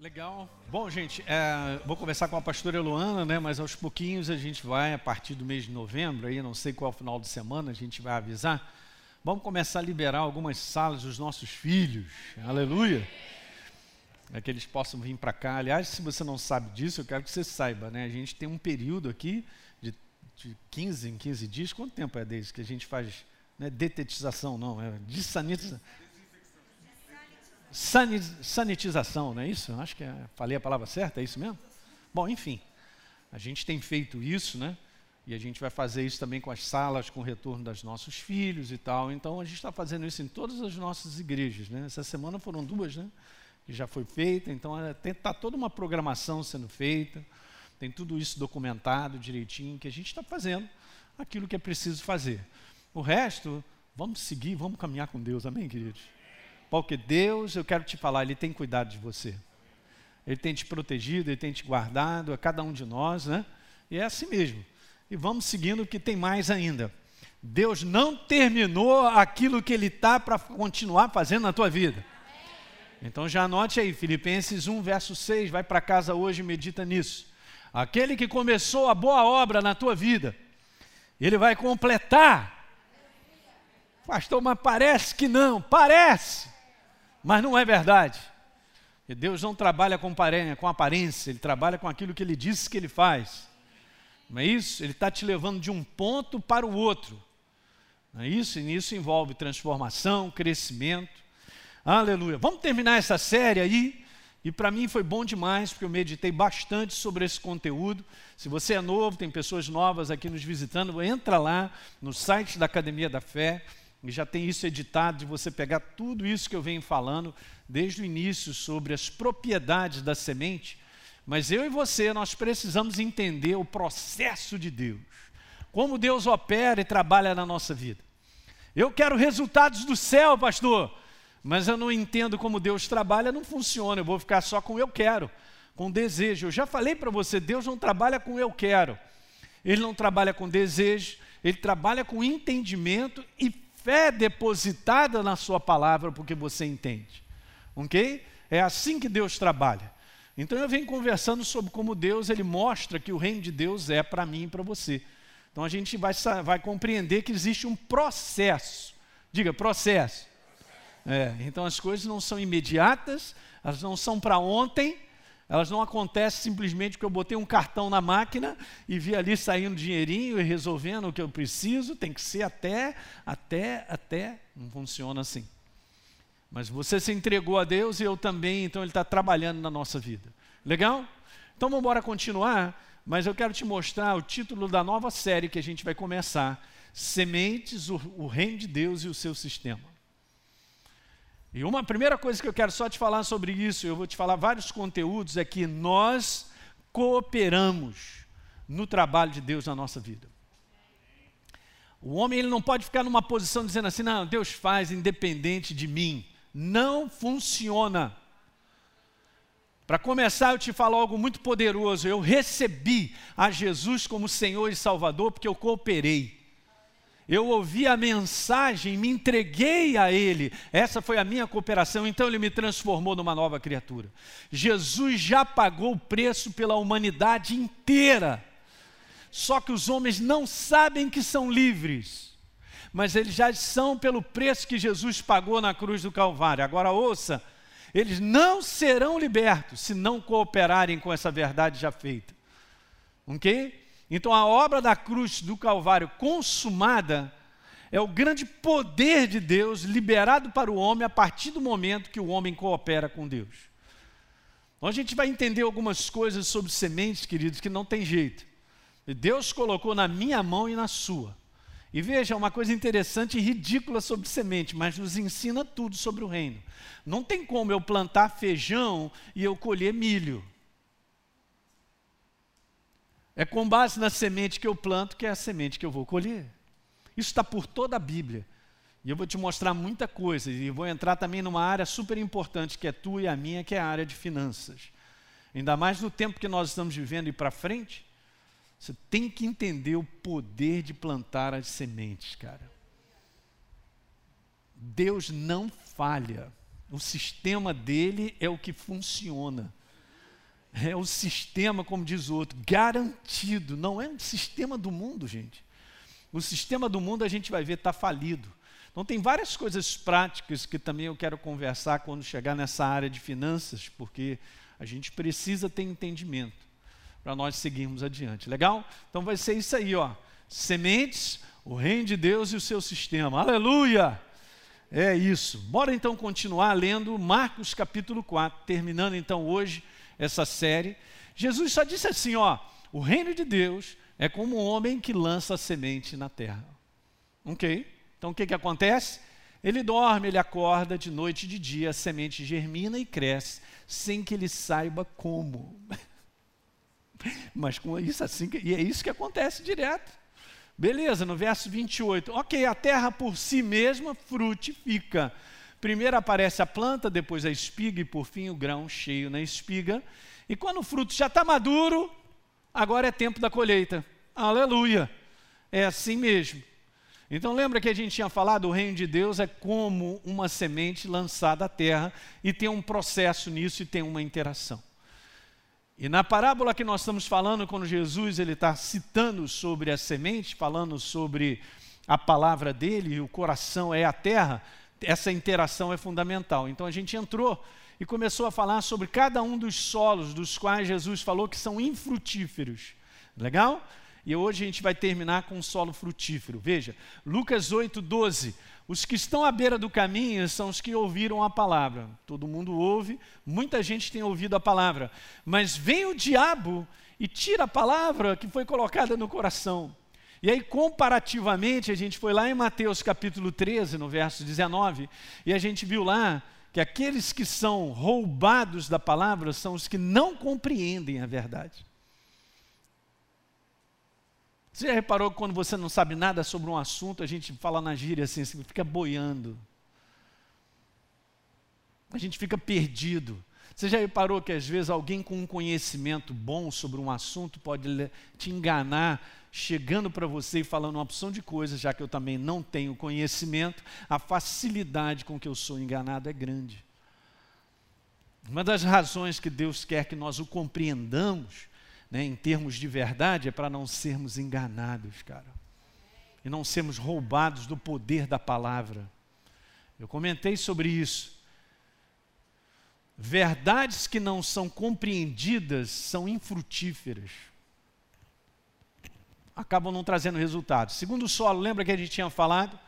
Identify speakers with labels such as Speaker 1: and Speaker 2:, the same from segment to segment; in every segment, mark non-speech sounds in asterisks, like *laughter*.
Speaker 1: Legal. Bom, gente, é, vou conversar com a pastora Eloana, né? Mas aos pouquinhos a gente vai, a partir do mês de novembro, aí não sei qual final de semana, a gente vai avisar. Vamos começar a liberar algumas salas dos nossos filhos. Aleluia. Para que eles possam vir para cá. Aliás, se você não sabe disso, eu quero que você saiba, né? A gente tem um período aqui de, de 15 em 15 dias. Quanto tempo é desde que a gente faz né, detetização, não, é desanitização sanitização, não é isso? Acho que é, falei a palavra certa, é isso mesmo? Bom, enfim, a gente tem feito isso, né? E a gente vai fazer isso também com as salas, com o retorno dos nossos filhos e tal. Então a gente está fazendo isso em todas as nossas igrejas, né? Essa semana foram duas, né? Que já foi feita. Então está toda uma programação sendo feita, tem tudo isso documentado direitinho, que a gente está fazendo aquilo que é preciso fazer. O resto, vamos seguir, vamos caminhar com Deus, amém, queridos? Porque Deus, eu quero te falar, Ele tem cuidado de você. Ele tem te protegido, Ele tem te guardado, a cada um de nós, né? E é assim mesmo. E vamos seguindo, que tem mais ainda. Deus não terminou aquilo que Ele está para continuar fazendo na tua vida. Então já anote aí, Filipenses 1, verso 6, vai para casa hoje e medita nisso. Aquele que começou a boa obra na tua vida, ele vai completar. Pastor, mas parece que não, parece. Mas não é verdade. E Deus não trabalha com aparência, Ele trabalha com aquilo que Ele disse que Ele faz. Não é isso? Ele está te levando de um ponto para o outro. Não é isso? E isso envolve transformação, crescimento. Aleluia. Vamos terminar essa série aí. E para mim foi bom demais, porque eu meditei bastante sobre esse conteúdo. Se você é novo, tem pessoas novas aqui nos visitando, entra lá no site da Academia da Fé e já tem isso editado de você pegar tudo isso que eu venho falando desde o início sobre as propriedades da semente. Mas eu e você, nós precisamos entender o processo de Deus, como Deus opera e trabalha na nossa vida. Eu quero resultados do céu, pastor, mas eu não entendo como Deus trabalha, não funciona. Eu vou ficar só com eu quero, com desejo. Eu já falei para você, Deus não trabalha com eu quero. Ele não trabalha com desejo, ele trabalha com entendimento e fé depositada na Sua palavra, porque você entende. Ok? É assim que Deus trabalha. Então eu venho conversando sobre como Deus ele mostra que o reino de Deus é para mim e para você. Então a gente vai, vai compreender que existe um processo. Diga, processo. É, então as coisas não são imediatas, elas não são para ontem, elas não acontecem simplesmente porque eu botei um cartão na máquina e vi ali saindo dinheirinho e resolvendo o que eu preciso. Tem que ser até, até, até. Não funciona assim. Mas você se entregou a Deus e eu também, então Ele está trabalhando na nossa vida. Legal? Então vamos embora continuar, mas eu quero te mostrar o título da nova série que a gente vai começar: Sementes, o, o Reino de Deus e o seu sistema. E uma primeira coisa que eu quero só te falar sobre isso, eu vou te falar vários conteúdos, é que nós cooperamos no trabalho de Deus na nossa vida. O homem ele não pode ficar numa posição dizendo assim, não, Deus faz independente de mim. Não funciona. Para começar, eu te falo algo muito poderoso. Eu recebi a Jesus como Senhor e Salvador porque eu cooperei eu ouvi a mensagem, me entreguei a Ele, essa foi a minha cooperação, então Ele me transformou numa nova criatura. Jesus já pagou o preço pela humanidade inteira, só que os homens não sabem que são livres, mas eles já são pelo preço que Jesus pagou na cruz do Calvário. Agora ouça, eles não serão libertos se não cooperarem com essa verdade já feita. Ok? Então a obra da cruz do Calvário consumada é o grande poder de Deus liberado para o homem a partir do momento que o homem coopera com Deus. Então a gente vai entender algumas coisas sobre sementes, queridos, que não tem jeito. Deus colocou na minha mão e na sua. E veja, uma coisa interessante e ridícula sobre semente, mas nos ensina tudo sobre o reino. Não tem como eu plantar feijão e eu colher milho. É com base na semente que eu planto que é a semente que eu vou colher. Isso está por toda a Bíblia. E eu vou te mostrar muita coisa. E vou entrar também numa área super importante, que é tua e a minha, que é a área de finanças. Ainda mais no tempo que nós estamos vivendo e para frente, você tem que entender o poder de plantar as sementes, cara. Deus não falha. O sistema dele é o que funciona. É o sistema, como diz o outro, garantido. Não é um sistema do mundo, gente. O sistema do mundo a gente vai ver está falido. Então tem várias coisas práticas que também eu quero conversar quando chegar nessa área de finanças, porque a gente precisa ter entendimento para nós seguirmos adiante. Legal? Então vai ser isso aí, ó. Sementes, o reino de Deus e o seu sistema. Aleluia! É isso. Bora então continuar lendo Marcos capítulo 4, terminando então hoje essa série. Jesus só disse assim, ó: "O reino de Deus é como um homem que lança a semente na terra". OK? Então o que que acontece? Ele dorme, ele acorda de noite e de dia, a semente germina e cresce sem que ele saiba como. *laughs* Mas com isso assim, e é isso que acontece direto. Beleza, no verso 28. Ok, a terra por si mesma frutifica. Primeiro aparece a planta, depois a espiga e por fim o grão cheio na espiga. E quando o fruto já está maduro, agora é tempo da colheita. Aleluia! É assim mesmo. Então lembra que a gente tinha falado, o reino de Deus é como uma semente lançada à terra e tem um processo nisso e tem uma interação. E na parábola que nós estamos falando, quando Jesus ele está citando sobre a semente, falando sobre a palavra dele, o coração é a terra, essa interação é fundamental. Então a gente entrou e começou a falar sobre cada um dos solos dos quais Jesus falou que são infrutíferos. Legal? E hoje a gente vai terminar com um solo frutífero. Veja, Lucas 8, 12. Os que estão à beira do caminho são os que ouviram a palavra. Todo mundo ouve, muita gente tem ouvido a palavra. Mas vem o diabo e tira a palavra que foi colocada no coração. E aí, comparativamente, a gente foi lá em Mateus capítulo 13, no verso 19, e a gente viu lá que aqueles que são roubados da palavra são os que não compreendem a verdade. Você já reparou que quando você não sabe nada sobre um assunto, a gente fala na gíria assim, fica boiando. A gente fica perdido. Você já reparou que às vezes alguém com um conhecimento bom sobre um assunto pode te enganar, chegando para você e falando uma opção de coisas, já que eu também não tenho conhecimento, a facilidade com que eu sou enganado é grande. Uma das razões que Deus quer que nós o compreendamos né, em termos de verdade, é para não sermos enganados, cara. E não sermos roubados do poder da palavra. Eu comentei sobre isso. Verdades que não são compreendidas são infrutíferas. Acabam não trazendo resultados. Segundo solo, lembra que a gente tinha falado?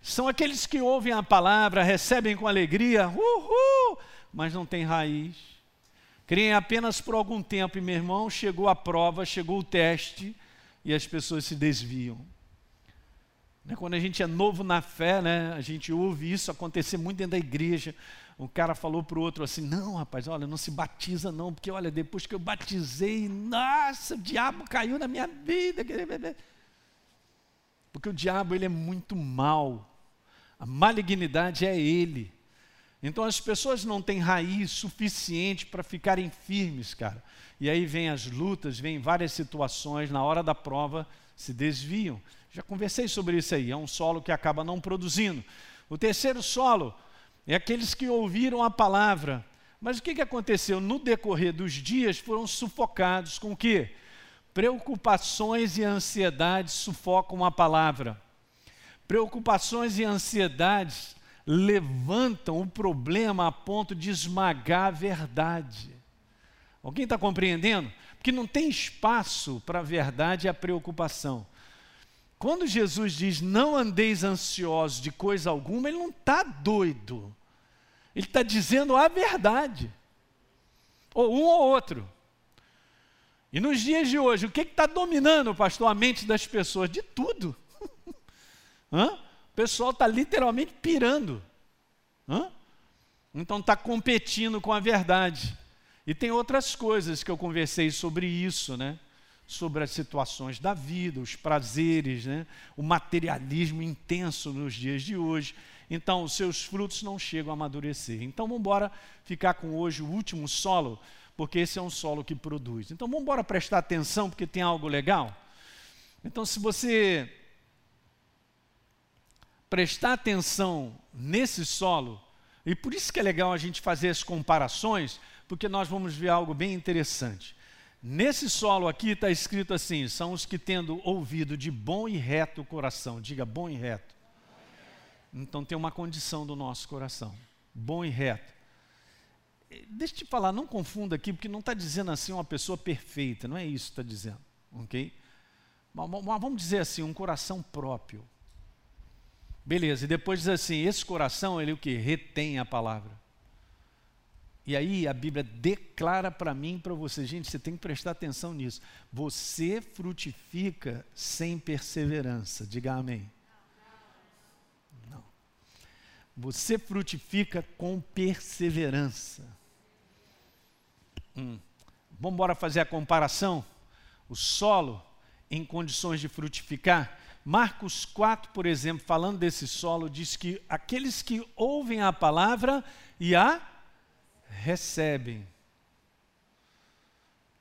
Speaker 1: São aqueles que ouvem a palavra, recebem com alegria, uhul, mas não têm raiz Creem apenas por algum tempo, e meu irmão, chegou a prova, chegou o teste, e as pessoas se desviam. Né, quando a gente é novo na fé, né, a gente ouve isso acontecer muito dentro da igreja. Um cara falou para o outro assim: Não, rapaz, olha, não se batiza não, porque olha, depois que eu batizei, nossa, o diabo caiu na minha vida. Porque o diabo ele é muito mal, a malignidade é ele. Então as pessoas não têm raiz suficiente para ficarem firmes, cara. E aí vem as lutas, vem várias situações, na hora da prova se desviam. Já conversei sobre isso aí, é um solo que acaba não produzindo. O terceiro solo é aqueles que ouviram a palavra. Mas o que, que aconteceu? No decorrer dos dias foram sufocados com o quê? Preocupações e ansiedades sufocam a palavra. Preocupações e ansiedades levantam o problema a ponto de esmagar a verdade. Alguém está compreendendo? Porque não tem espaço para a verdade e a preocupação. Quando Jesus diz não andeis ansiosos de coisa alguma, ele não está doido. Ele está dizendo a verdade. Ou um ou outro. E nos dias de hoje, o que está dominando, pastor, a mente das pessoas? De tudo. *laughs* Hã? pessoal está literalmente pirando. Hã? Então está competindo com a verdade. E tem outras coisas que eu conversei sobre isso, né? Sobre as situações da vida, os prazeres, né? o materialismo intenso nos dias de hoje. Então, os seus frutos não chegam a amadurecer. Então, vamos embora ficar com hoje o último solo, porque esse é um solo que produz. Então, vamos embora prestar atenção, porque tem algo legal. Então, se você prestar atenção nesse solo, e por isso que é legal a gente fazer as comparações, porque nós vamos ver algo bem interessante. Nesse solo aqui está escrito assim: são os que tendo ouvido de bom e reto coração. Diga bom e reto. Então tem uma condição do nosso coração: bom e reto. Deixa eu te falar, não confunda aqui, porque não está dizendo assim uma pessoa perfeita, não é isso que está dizendo, ok? Mas vamos dizer assim, um coração próprio. Beleza, e depois diz assim: esse coração, ele o que? Retém a palavra. E aí a Bíblia declara para mim e para você, gente, você tem que prestar atenção nisso. Você frutifica sem perseverança. Diga amém. Não. Você frutifica com perseverança. Hum. Vamos embora fazer a comparação? O solo em condições de frutificar Marcos 4, por exemplo, falando desse solo, diz que aqueles que ouvem a palavra e a recebem.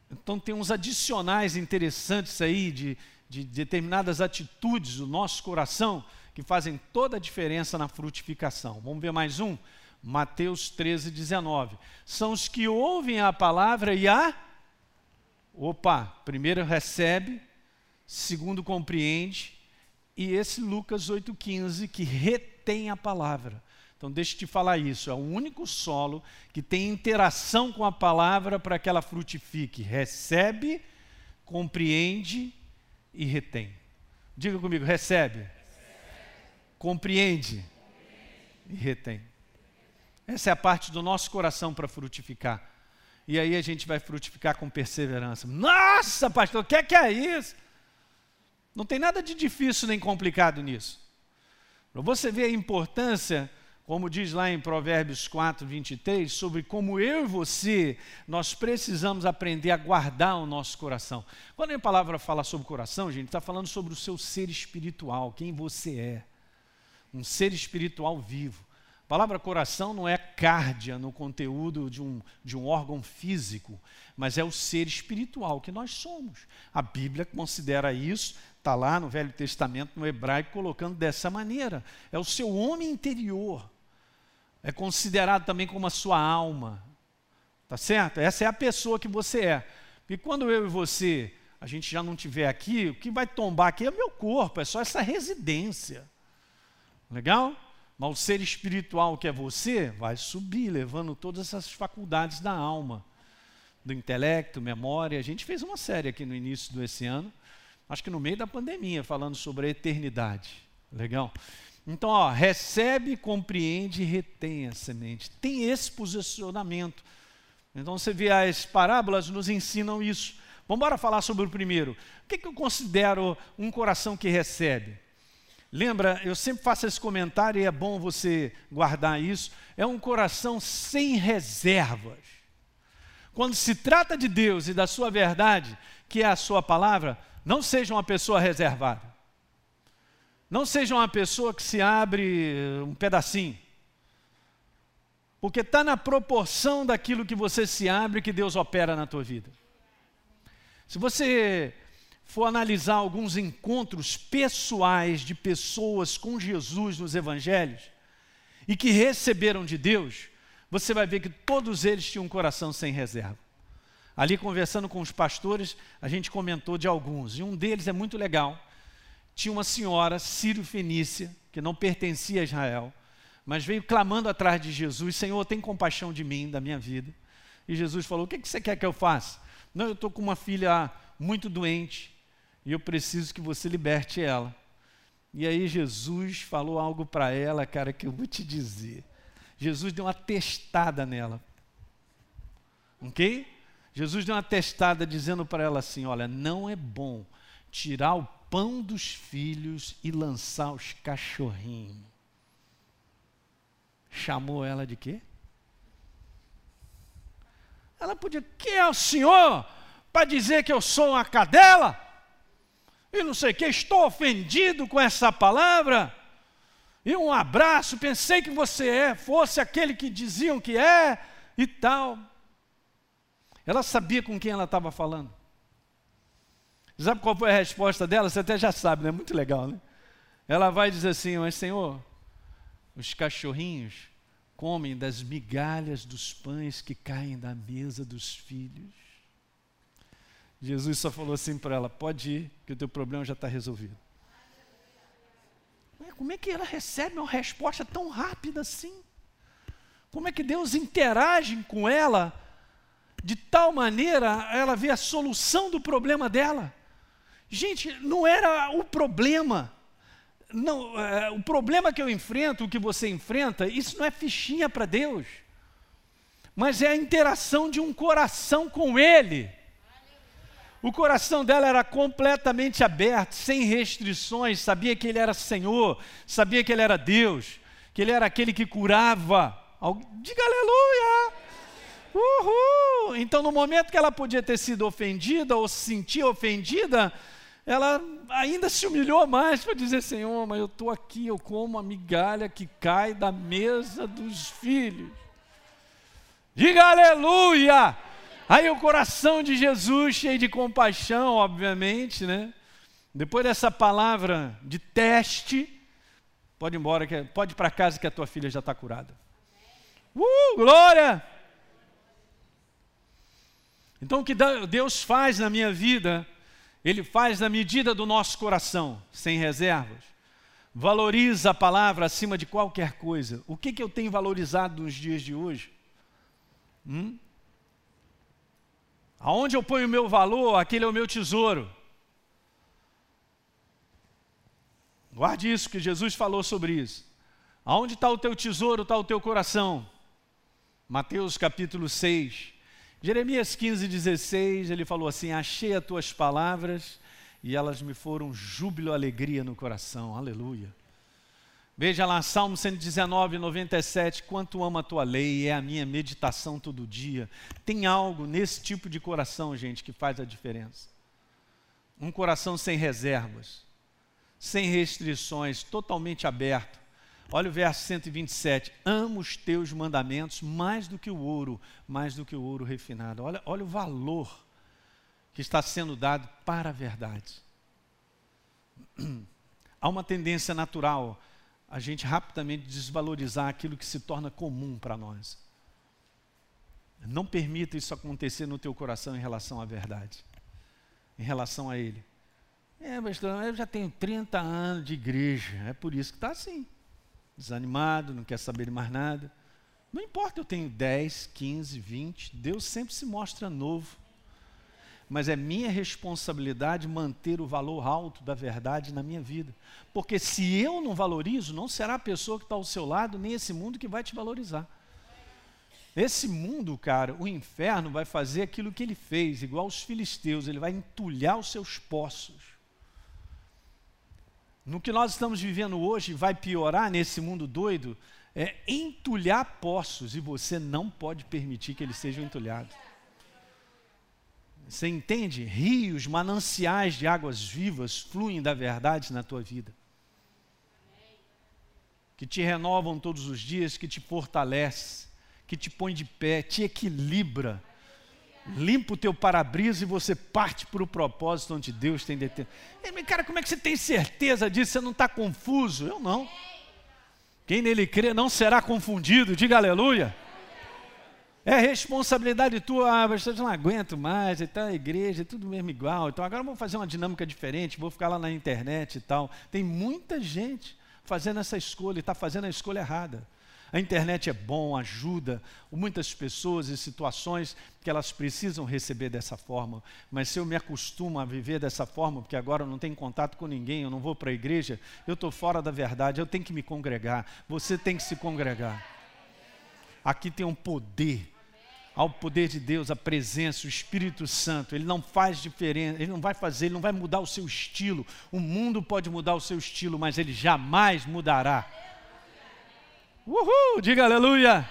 Speaker 1: Então tem uns adicionais interessantes aí de, de determinadas atitudes do nosso coração que fazem toda a diferença na frutificação. Vamos ver mais um? Mateus 13, 19. São os que ouvem a palavra e a. Opa, primeiro recebe, segundo compreende, e esse Lucas 8,15 que retém a palavra. Então, deixa eu te falar isso: é o único solo que tem interação com a palavra para que ela frutifique. Recebe, compreende e retém. Diga comigo: recebe, recebe. Compreende, e retém. Essa é a parte do nosso coração para frutificar. E aí a gente vai frutificar com perseverança. Nossa, pastor, o que é, que é isso? Não tem nada de difícil nem complicado nisso. Você ver a importância, como diz lá em Provérbios 4, 23, sobre como eu e você, nós precisamos aprender a guardar o nosso coração. Quando a palavra fala sobre coração, gente, está falando sobre o seu ser espiritual, quem você é. Um ser espiritual vivo. A palavra coração não é cárdia no conteúdo de um, de um órgão físico, mas é o ser espiritual que nós somos. A Bíblia considera isso Está lá no Velho Testamento, no hebraico, colocando dessa maneira. É o seu homem interior. É considerado também como a sua alma. Tá certo? Essa é a pessoa que você é. E quando eu e você, a gente já não estiver aqui, o que vai tombar aqui é o meu corpo, é só essa residência. Legal? Mas o ser espiritual que é você vai subir, levando todas essas faculdades da alma, do intelecto, memória. A gente fez uma série aqui no início desse ano acho que no meio da pandemia, falando sobre a eternidade. Legal? Então, ó, recebe, compreende e retém a semente. Tem esse posicionamento. Então, você vê as parábolas nos ensinam isso. Vamos falar sobre o primeiro. O que, que eu considero um coração que recebe? Lembra, eu sempre faço esse comentário e é bom você guardar isso. É um coração sem reservas. Quando se trata de Deus e da sua verdade, que é a sua palavra, não seja uma pessoa reservada. Não seja uma pessoa que se abre um pedacinho. Porque está na proporção daquilo que você se abre que Deus opera na tua vida. Se você for analisar alguns encontros pessoais de pessoas com Jesus nos evangelhos e que receberam de Deus, você vai ver que todos eles tinham um coração sem reserva. Ali conversando com os pastores, a gente comentou de alguns, e um deles é muito legal. Tinha uma senhora, Sírio Fenícia, que não pertencia a Israel, mas veio clamando atrás de Jesus: Senhor, tem compaixão de mim, da minha vida. E Jesus falou: O que você quer que eu faça? Não, eu estou com uma filha muito doente e eu preciso que você liberte ela. E aí Jesus falou algo para ela, cara, que eu vou te dizer. Jesus deu uma testada nela. Ok? Jesus deu uma testada dizendo para ela assim: Olha, não é bom tirar o pão dos filhos e lançar os cachorrinhos. Chamou ela de quê? Ela podia, quem é o senhor para dizer que eu sou uma cadela? E não sei o que, estou ofendido com essa palavra. E um abraço, pensei que você é, fosse aquele que diziam que é e tal. Ela sabia com quem ela estava falando. Sabe qual foi a resposta dela? Você até já sabe, né? Muito legal, né? Ela vai dizer assim: Mas Senhor, os cachorrinhos comem das migalhas dos pães que caem da mesa dos filhos. Jesus só falou assim para ela: pode ir, que o teu problema já está resolvido. Como é que ela recebe uma resposta tão rápida assim? Como é que Deus interage com ela de tal maneira ela vê a solução do problema dela? Gente, não era o problema. Não, é, o problema que eu enfrento, o que você enfrenta, isso não é fichinha para Deus, mas é a interação de um coração com Ele. O coração dela era completamente aberto, sem restrições, sabia que Ele era Senhor, sabia que Ele era Deus, que Ele era aquele que curava. Diga aleluia! Uhul! Então, no momento que ela podia ter sido ofendida ou se sentir ofendida, ela ainda se humilhou mais para dizer: Senhor, mas eu estou aqui, eu como a migalha que cai da mesa dos filhos. Diga aleluia! Aí o coração de Jesus, cheio de compaixão, obviamente, né? Depois dessa palavra de teste, pode ir embora, pode ir para casa que a tua filha já está curada. Uh, glória! Então o que Deus faz na minha vida, Ele faz na medida do nosso coração, sem reservas. Valoriza a palavra acima de qualquer coisa. O que, que eu tenho valorizado nos dias de hoje? Hum? Aonde eu ponho o meu valor, aquele é o meu tesouro. Guarde isso, que Jesus falou sobre isso. Aonde está o teu tesouro, está o teu coração. Mateus capítulo 6. Jeremias 15, 16, ele falou assim: Achei as tuas palavras e elas me foram júbilo, alegria no coração. Aleluia. Veja lá, Salmo 119, 97. Quanto amo a tua lei, é a minha meditação todo dia. Tem algo nesse tipo de coração, gente, que faz a diferença. Um coração sem reservas, sem restrições, totalmente aberto. Olha o verso 127. Amo os teus mandamentos mais do que o ouro, mais do que o ouro refinado. Olha, olha o valor que está sendo dado para a verdade. *clears throat* Há uma tendência natural a gente rapidamente desvalorizar aquilo que se torna comum para nós. Não permita isso acontecer no teu coração em relação à verdade, em relação a Ele. É, pastor, eu já tenho 30 anos de igreja, é por isso que está assim. Desanimado, não quer saber de mais nada. Não importa, eu tenho 10, 15, 20, Deus sempre se mostra novo mas é minha responsabilidade manter o valor alto da verdade na minha vida. Porque se eu não valorizo, não será a pessoa que está ao seu lado, nem esse mundo que vai te valorizar. Esse mundo, cara, o inferno vai fazer aquilo que ele fez, igual os filisteus, ele vai entulhar os seus poços. No que nós estamos vivendo hoje, vai piorar nesse mundo doido, é entulhar poços, e você não pode permitir que eles sejam entulhados. Você entende? Rios, mananciais de águas vivas fluem da verdade na tua vida. Que te renovam todos os dias, que te fortalece, que te põe de pé, te equilibra. Limpa o teu para-brisa e você parte para o propósito onde Deus tem determinado. Cara, como é que você tem certeza disso? Você não está confuso? Eu não. Quem nele crê não será confundido. Diga aleluia. É responsabilidade tua, ah, eu não aguento mais, e tal, a igreja, é tudo mesmo igual. Então agora vamos fazer uma dinâmica diferente, vou ficar lá na internet e tal. Tem muita gente fazendo essa escolha e está fazendo a escolha errada. A internet é bom, ajuda muitas pessoas e situações que elas precisam receber dessa forma. Mas se eu me acostumo a viver dessa forma, porque agora eu não tenho contato com ninguém, eu não vou para a igreja, eu estou fora da verdade, eu tenho que me congregar. Você tem que se congregar. Aqui tem um poder ao poder de Deus, a presença, o Espírito Santo. Ele não faz diferença, ele não vai fazer, ele não vai mudar o seu estilo. O mundo pode mudar o seu estilo, mas ele jamais mudará. Uhul, diga aleluia.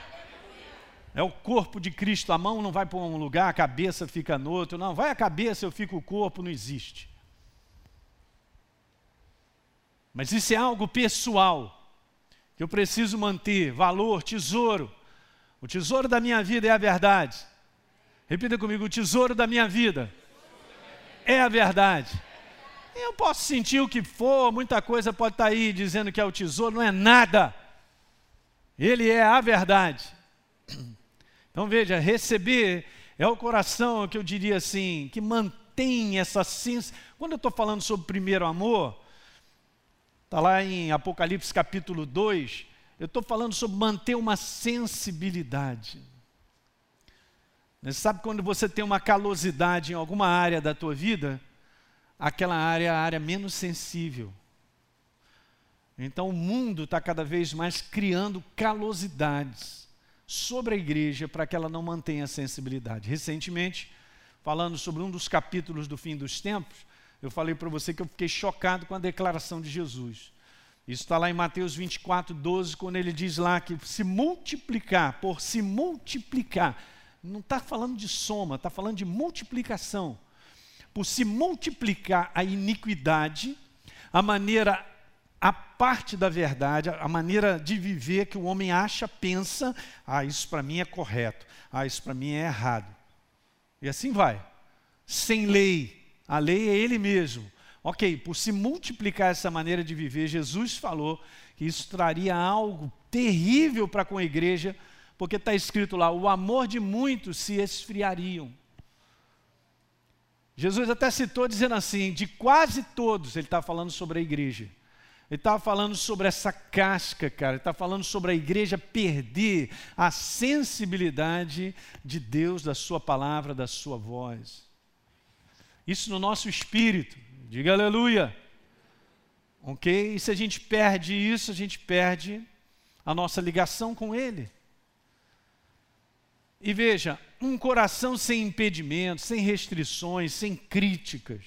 Speaker 1: É o corpo de Cristo, a mão não vai para um lugar, a cabeça fica no outro. Não, vai a cabeça, eu fico o corpo, não existe. Mas isso é algo pessoal, que eu preciso manter, valor, tesouro. O tesouro da minha vida é a verdade. Repita comigo: o tesouro da minha vida é a verdade. Eu posso sentir o que for, muita coisa pode estar aí dizendo que é o tesouro, não é nada. Ele é a verdade. Então veja, receber é o coração que eu diria assim, que mantém essa sensação. Quando eu estou falando sobre primeiro amor, está lá em Apocalipse capítulo 2, eu estou falando sobre manter uma sensibilidade. Você sabe quando você tem uma calosidade em alguma área da tua vida, aquela área é a área menos sensível. Então o mundo está cada vez mais criando calosidades sobre a igreja para que ela não mantenha a sensibilidade. Recentemente, falando sobre um dos capítulos do fim dos tempos, eu falei para você que eu fiquei chocado com a declaração de Jesus. Isso está lá em Mateus 24, 12, quando ele diz lá que se multiplicar, por se multiplicar, não está falando de soma, está falando de multiplicação. Por se multiplicar a iniquidade, a maneira a parte da verdade, a maneira de viver que o homem acha, pensa, ah, isso para mim é correto, ah, isso para mim é errado. E assim vai. Sem lei. A lei é ele mesmo. Ok, por se multiplicar essa maneira de viver, Jesus falou que isso traria algo terrível para com a igreja, porque está escrito lá: o amor de muitos se esfriariam. Jesus até citou dizendo assim: de quase todos, ele está falando sobre a igreja. Ele estava falando sobre essa casca, cara. Ele está falando sobre a igreja perder a sensibilidade de Deus, da Sua palavra, da Sua voz. Isso no nosso espírito. Diga aleluia. Ok? E se a gente perde isso, a gente perde a nossa ligação com Ele. E veja, um coração sem impedimentos, sem restrições, sem críticas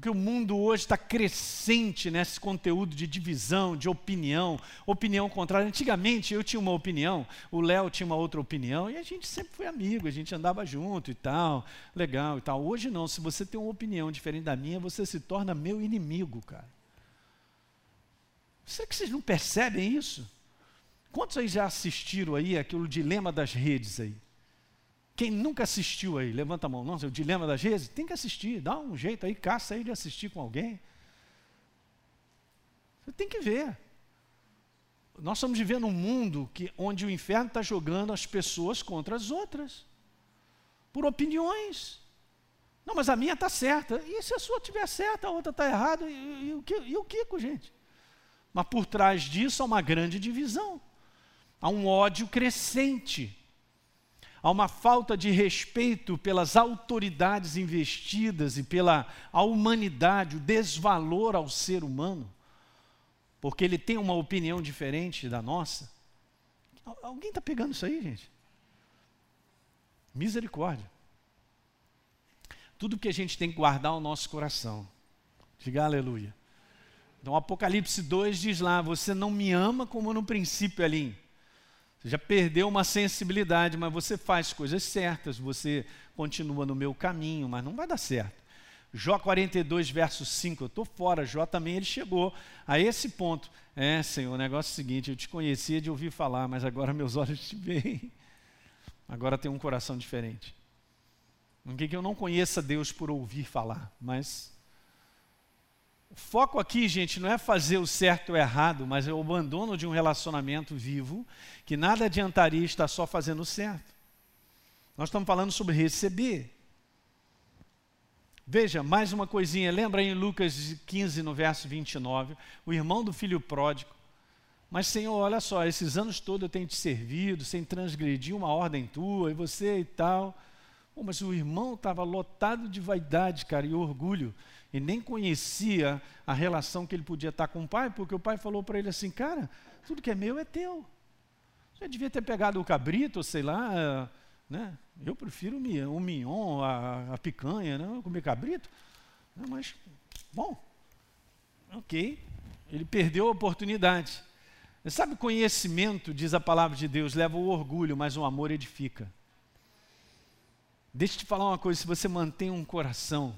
Speaker 1: porque o mundo hoje está crescente nesse conteúdo de divisão, de opinião, opinião contrária. Antigamente eu tinha uma opinião, o Léo tinha uma outra opinião, e a gente sempre foi amigo, a gente andava junto e tal, legal e tal. Hoje não, se você tem uma opinião diferente da minha, você se torna meu inimigo, cara. Será que vocês não percebem isso? Quantos aí já assistiram aí aquele dilema das redes aí? Quem nunca assistiu aí, levanta a mão. Nossa, o dilema das redes, tem que assistir, dá um jeito aí, caça aí de assistir com alguém. Você tem que ver. Nós estamos vivendo um mundo que, onde o inferno está jogando as pessoas contra as outras, por opiniões. Não, mas a minha está certa. E se a sua estiver certa, a outra está errada? E, e, o que, e o que, gente? Mas por trás disso há uma grande divisão. Há um ódio crescente há uma falta de respeito pelas autoridades investidas e pela humanidade, o desvalor ao ser humano, porque ele tem uma opinião diferente da nossa. Alguém está pegando isso aí, gente? Misericórdia. Tudo que a gente tem que guardar o nosso coração. Diga aleluia. Então, Apocalipse 2 diz lá: Você não me ama como no princípio, Elim. Você já perdeu uma sensibilidade, mas você faz coisas certas, você continua no meu caminho, mas não vai dar certo. Jó 42, verso 5, eu estou fora, Jó também ele chegou a esse ponto. É, Senhor, o negócio é o seguinte, eu te conhecia de ouvir falar, mas agora meus *laughs* olhos te veem. Agora tenho um coração diferente. Não que eu não conheça Deus por ouvir falar, mas o foco aqui, gente, não é fazer o certo ou errado, mas é o abandono de um relacionamento vivo, que nada adiantaria estar só fazendo o certo. Nós estamos falando sobre receber. Veja, mais uma coisinha, lembra em Lucas 15, no verso 29, o irmão do filho pródigo. Mas, Senhor, olha só, esses anos todos eu tenho te servido, sem transgredir uma ordem tua, e você e tal. Pô, mas o irmão estava lotado de vaidade, cara, e orgulho e nem conhecia a relação que ele podia estar com o pai, porque o pai falou para ele assim: Cara, tudo que é meu é teu. Você devia ter pegado o cabrito, sei lá, né? Eu prefiro o mignon, a, a picanha, né? comer cabrito. Mas, bom, ok. Ele perdeu a oportunidade. Sabe, conhecimento, diz a palavra de Deus, leva o orgulho, mas o amor edifica. Deixa eu te falar uma coisa: se você mantém um coração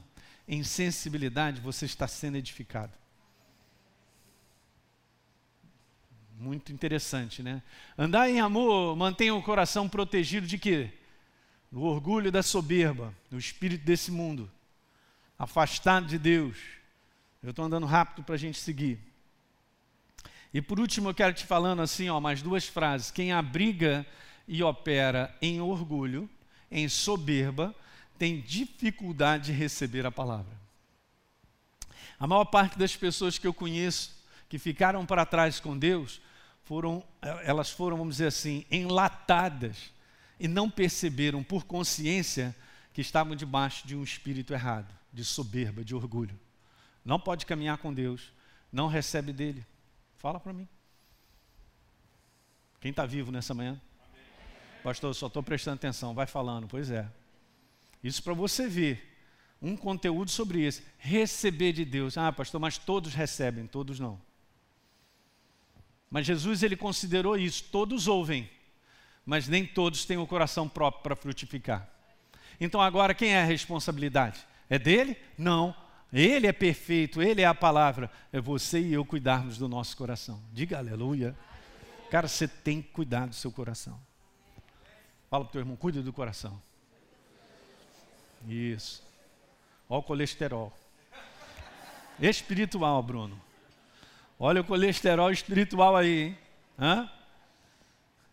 Speaker 1: em sensibilidade, você está sendo edificado. Muito interessante, né? Andar em amor, mantenha o coração protegido de quê? Do orgulho da soberba, do espírito desse mundo, afastado de Deus. Eu estou andando rápido para a gente seguir. E por último, eu quero te falando assim, ó, mais duas frases. Quem abriga e opera em orgulho, em soberba, tem dificuldade de receber a palavra. A maior parte das pessoas que eu conheço que ficaram para trás com Deus, foram, elas foram, vamos dizer assim, enlatadas e não perceberam por consciência que estavam debaixo de um espírito errado, de soberba, de orgulho. Não pode caminhar com Deus, não recebe dele. Fala para mim. Quem está vivo nessa manhã? Pastor, eu só estou prestando atenção, vai falando. Pois é. Isso para você ver um conteúdo sobre isso. Receber de Deus. Ah, pastor, mas todos recebem, todos não. Mas Jesus ele considerou isso. Todos ouvem, mas nem todos têm o coração próprio para frutificar. Então agora quem é a responsabilidade? É dele? Não. Ele é perfeito, ele é a palavra. É você e eu cuidarmos do nosso coração. Diga aleluia. Cara, você tem que cuidar do seu coração. Fala para o teu irmão, cuida do coração. Isso. Olha o colesterol. Espiritual, Bruno. Olha o colesterol espiritual aí, hein? Hã?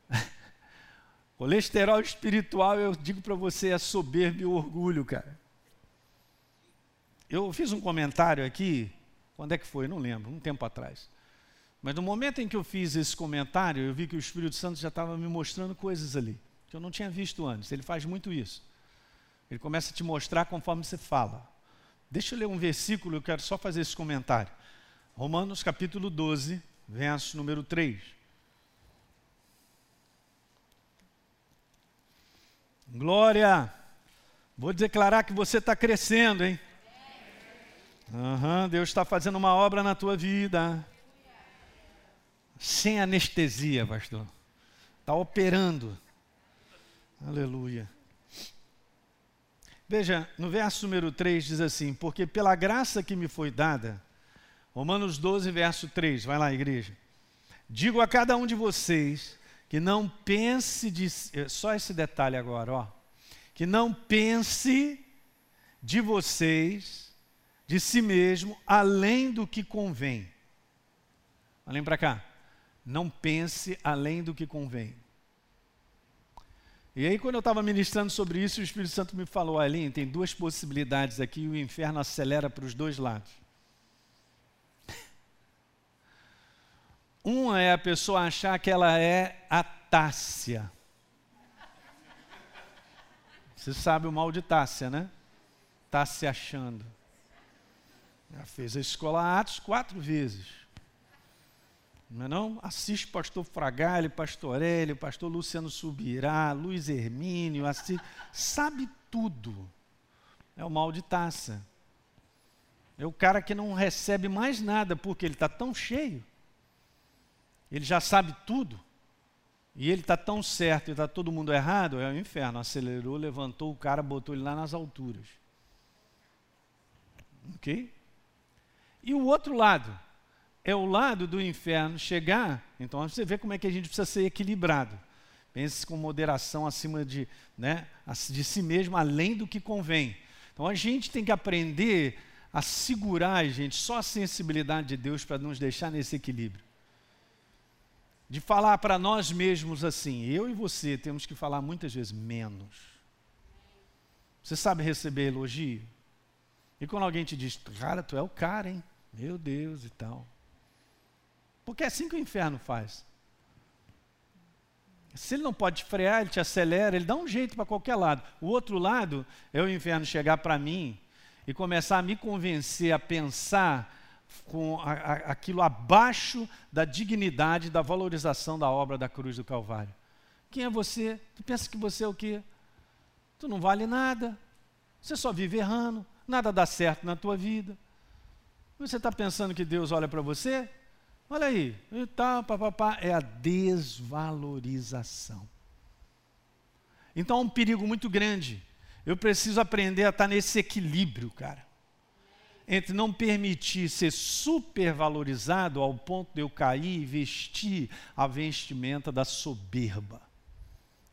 Speaker 1: *laughs* colesterol espiritual, eu digo para você, é soberba e orgulho, cara. Eu fiz um comentário aqui, quando é que foi? Não lembro, um tempo atrás. Mas no momento em que eu fiz esse comentário, eu vi que o Espírito Santo já estava me mostrando coisas ali, que eu não tinha visto antes. Ele faz muito isso. Ele começa a te mostrar conforme você fala. Deixa eu ler um versículo, eu quero só fazer esse comentário. Romanos capítulo 12, verso número 3. Glória! Vou declarar que você está crescendo, hein? Uhum, Deus está fazendo uma obra na tua vida. Sem anestesia, pastor. Está operando. Aleluia. Veja, no verso número 3 diz assim: Porque pela graça que me foi dada, Romanos 12, verso 3, vai lá, igreja. Digo a cada um de vocês que não pense de. Eh, só esse detalhe agora, ó. Que não pense de vocês de si mesmo além do que convém. Olhem para cá. Não pense além do que convém. E aí, quando eu estava ministrando sobre isso, o Espírito Santo me falou, Aline, tem duas possibilidades aqui o inferno acelera para os dois lados. *laughs* Uma é a pessoa achar que ela é a Tássia. Você sabe o mal de Tássia, né? Está se achando. Já fez a escola Atos quatro vezes. Não é não? Assiste pastor Fragalho, pastor Hélio, pastor Luciano Subirá, Luiz Hermínio, assiste, sabe tudo. É o mal de taça. É o cara que não recebe mais nada porque ele está tão cheio. Ele já sabe tudo. E ele está tão certo e está todo mundo errado, é o inferno. Acelerou, levantou o cara, botou ele lá nas alturas. Ok? E o outro lado é o lado do inferno chegar. Então você vê como é que a gente precisa ser equilibrado. Pense com moderação acima de, né, de si mesmo, além do que convém. Então a gente tem que aprender a segurar, gente, só a sensibilidade de Deus para nos deixar nesse equilíbrio. De falar para nós mesmos assim, eu e você temos que falar muitas vezes menos. Você sabe receber elogio? E quando alguém te diz, cara, tu é o cara, hein? Meu Deus e tal. Porque é assim que o inferno faz. Se ele não pode frear, ele te acelera, ele dá um jeito para qualquer lado. O outro lado é o inferno chegar para mim e começar a me convencer a pensar com a, a, aquilo abaixo da dignidade, da valorização da obra da cruz do Calvário. Quem é você? Tu pensa que você é o quê? Tu não vale nada. Você só vive errando. Nada dá certo na tua vida. Você está pensando que Deus olha para você? Olha aí, e tal, papapá, é a desvalorização. Então é um perigo muito grande. Eu preciso aprender a estar nesse equilíbrio, cara. Entre não permitir ser supervalorizado ao ponto de eu cair e vestir a vestimenta da soberba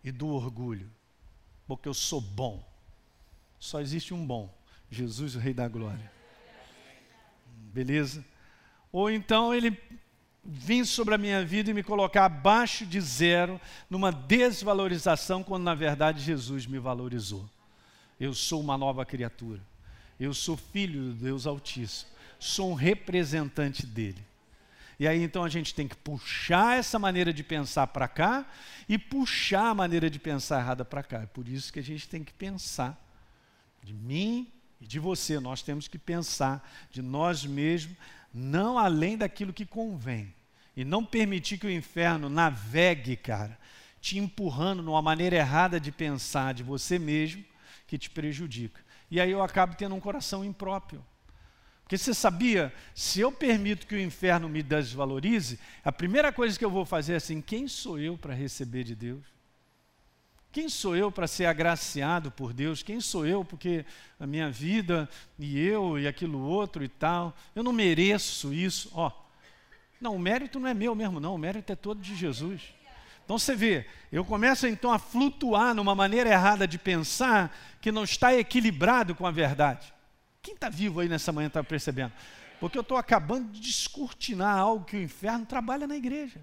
Speaker 1: e do orgulho. Porque eu sou bom. Só existe um bom: Jesus, o Rei da Glória beleza? Ou então ele vir sobre a minha vida e me colocar abaixo de zero, numa desvalorização, quando na verdade Jesus me valorizou. Eu sou uma nova criatura. Eu sou filho do Deus Altíssimo. Sou um representante dele. E aí então a gente tem que puxar essa maneira de pensar para cá e puxar a maneira de pensar errada para cá. É por isso que a gente tem que pensar de mim e de você. Nós temos que pensar de nós mesmos, não além daquilo que convém. E não permitir que o inferno navegue, cara, te empurrando numa maneira errada de pensar de você mesmo que te prejudica. E aí eu acabo tendo um coração impróprio. Porque você sabia, se eu permito que o inferno me desvalorize, a primeira coisa que eu vou fazer é assim: quem sou eu para receber de Deus? Quem sou eu para ser agraciado por Deus? Quem sou eu porque a minha vida e eu e aquilo outro e tal? Eu não mereço isso. Ó, não, o mérito não é meu mesmo, não. O mérito é todo de Jesus. Então você vê, eu começo então a flutuar numa maneira errada de pensar que não está equilibrado com a verdade. Quem está vivo aí nessa manhã está percebendo? Porque eu estou acabando de descortinar algo que o inferno trabalha na igreja.